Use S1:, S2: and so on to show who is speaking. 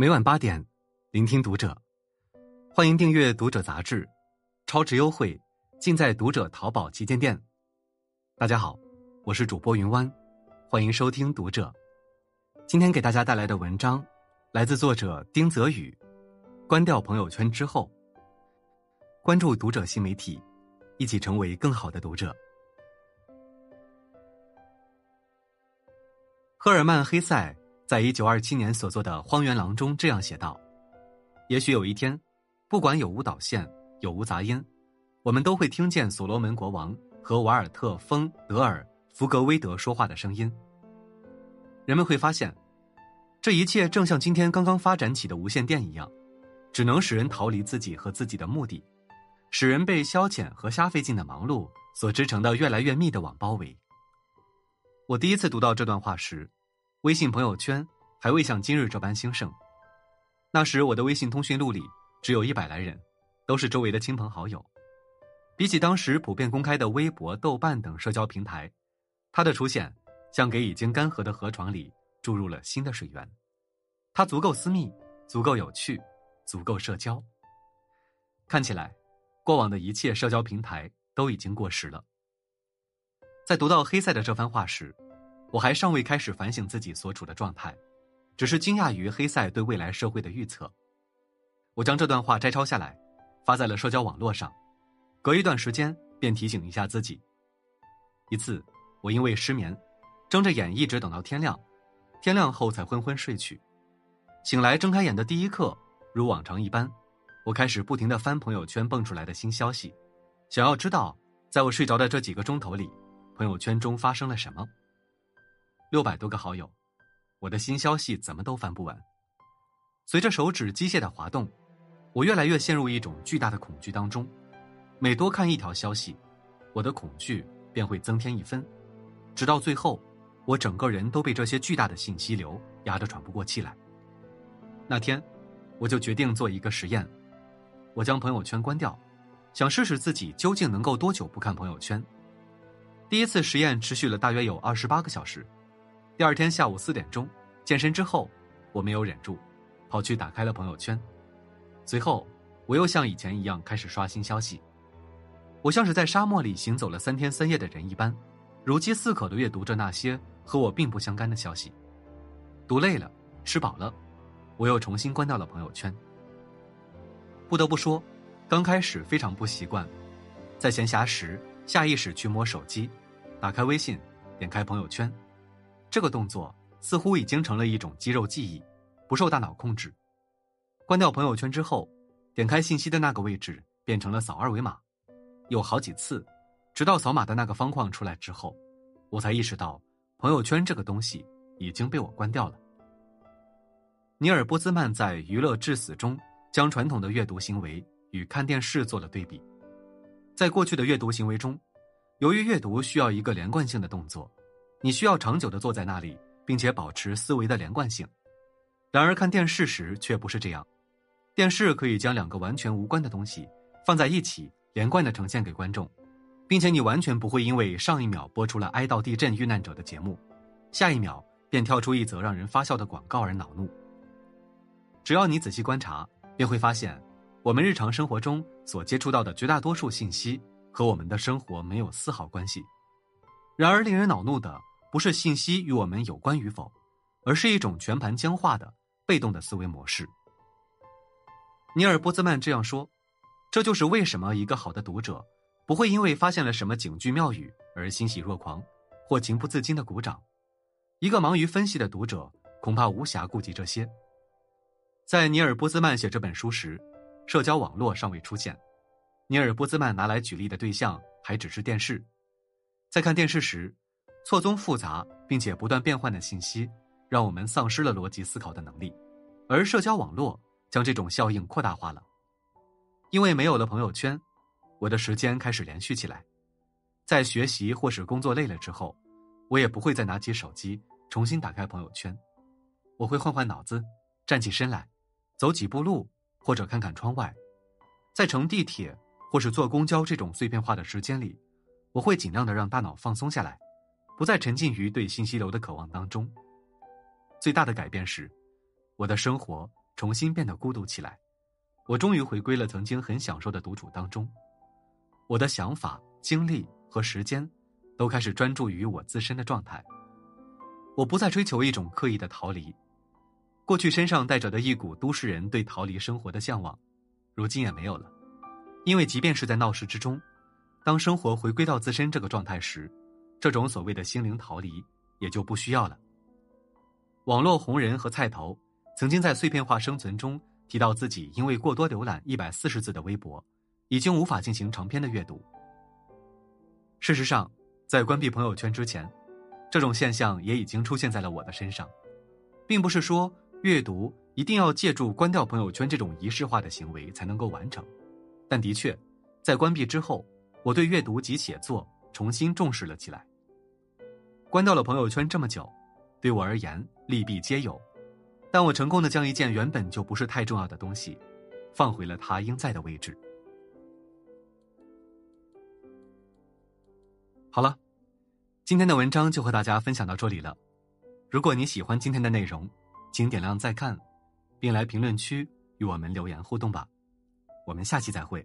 S1: 每晚八点，聆听读者。欢迎订阅《读者》杂志，超值优惠尽在《读者》淘宝旗舰店。大家好，我是主播云湾，欢迎收听《读者》。今天给大家带来的文章来自作者丁泽宇。关掉朋友圈之后，关注《读者》新媒体，一起成为更好的读者。赫尔曼·黑塞。在一九二七年所做的《荒原狼》中这样写道：“也许有一天，不管有无导线，有无杂音，我们都会听见所罗门国王和瓦尔特·丰·德尔·福格威德说话的声音。人们会发现，这一切正像今天刚刚发展起的无线电一样，只能使人逃离自己和自己的目的，使人被消遣和瞎费劲的忙碌所织成的越来越密的网包围。”我第一次读到这段话时。微信朋友圈还未像今日这般兴盛，那时我的微信通讯录里只有一百来人，都是周围的亲朋好友。比起当时普遍公开的微博、豆瓣等社交平台，它的出现像给已经干涸的河床里注入了新的水源。它足够私密，足够有趣，足够社交。看起来，过往的一切社交平台都已经过时了。在读到黑塞的这番话时。我还尚未开始反省自己所处的状态，只是惊讶于黑塞对未来社会的预测。我将这段话摘抄下来，发在了社交网络上，隔一段时间便提醒一下自己。一次，我因为失眠，睁着眼一直等到天亮，天亮后才昏昏睡去。醒来睁开眼的第一刻，如往常一般，我开始不停的翻朋友圈蹦出来的新消息，想要知道在我睡着的这几个钟头里，朋友圈中发生了什么。六百多个好友，我的新消息怎么都翻不完。随着手指机械的滑动，我越来越陷入一种巨大的恐惧当中。每多看一条消息，我的恐惧便会增添一分，直到最后，我整个人都被这些巨大的信息流压得喘不过气来。那天，我就决定做一个实验，我将朋友圈关掉，想试试自己究竟能够多久不看朋友圈。第一次实验持续了大约有二十八个小时。第二天下午四点钟，健身之后，我没有忍住，跑去打开了朋友圈。随后，我又像以前一样开始刷新消息。我像是在沙漠里行走了三天三夜的人一般，如饥似渴的阅读着那些和我并不相干的消息。读累了，吃饱了，我又重新关掉了朋友圈。不得不说，刚开始非常不习惯，在闲暇时下意识去摸手机，打开微信，点开朋友圈。这个动作似乎已经成了一种肌肉记忆，不受大脑控制。关掉朋友圈之后，点开信息的那个位置变成了扫二维码，有好几次，直到扫码的那个方框出来之后，我才意识到朋友圈这个东西已经被我关掉了。尼尔·波兹曼在《娱乐至死》中将传统的阅读行为与看电视做了对比。在过去的阅读行为中，由于阅读需要一个连贯性的动作。你需要长久的坐在那里，并且保持思维的连贯性。然而看电视时却不是这样，电视可以将两个完全无关的东西放在一起，连贯的呈现给观众，并且你完全不会因为上一秒播出了哀悼地震遇难者的节目，下一秒便跳出一则让人发笑的广告而恼怒。只要你仔细观察，便会发现，我们日常生活中所接触到的绝大多数信息和我们的生活没有丝毫关系。然而令人恼怒的。不是信息与我们有关与否，而是一种全盘僵化的被动的思维模式。尼尔·波兹曼这样说：“这就是为什么一个好的读者不会因为发现了什么警句妙语而欣喜若狂，或情不自禁的鼓掌。一个忙于分析的读者恐怕无暇顾及这些。”在尼尔·波兹曼写这本书时，社交网络尚未出现，尼尔·波兹曼拿来举例的对象还只是电视。在看电视时。错综复杂并且不断变换的信息，让我们丧失了逻辑思考的能力，而社交网络将这种效应扩大化了。因为没有了朋友圈，我的时间开始连续起来。在学习或是工作累了之后，我也不会再拿起手机重新打开朋友圈，我会换换脑子，站起身来，走几步路或者看看窗外。在乘地铁或是坐公交这种碎片化的时间里，我会尽量的让大脑放松下来。不再沉浸于对信息流的渴望当中。最大的改变是，我的生活重新变得孤独起来。我终于回归了曾经很享受的独处当中。我的想法、精力和时间，都开始专注于我自身的状态。我不再追求一种刻意的逃离。过去身上带着的一股都市人对逃离生活的向往，如今也没有了。因为即便是在闹市之中，当生活回归到自身这个状态时，这种所谓的心灵逃离也就不需要了。网络红人和菜头曾经在碎片化生存中。提到自己因为过多浏览一百四十字的微博，已经无法进行长篇的阅读。事实上，在关闭朋友圈之前，这种现象也已经出现在了我的身上，并不是说阅读一定要借助关掉朋友圈这种仪式化的行为才能够完成，但的确，在关闭之后，我对阅读及写作重新重视了起来。关掉了朋友圈这么久，对我而言利弊皆有。但我成功的将一件原本就不是太重要的东西，放回了它应在的位置。好了，今天的文章就和大家分享到这里了。如果你喜欢今天的内容，请点亮再看，并来评论区与我们留言互动吧。我们下期再会。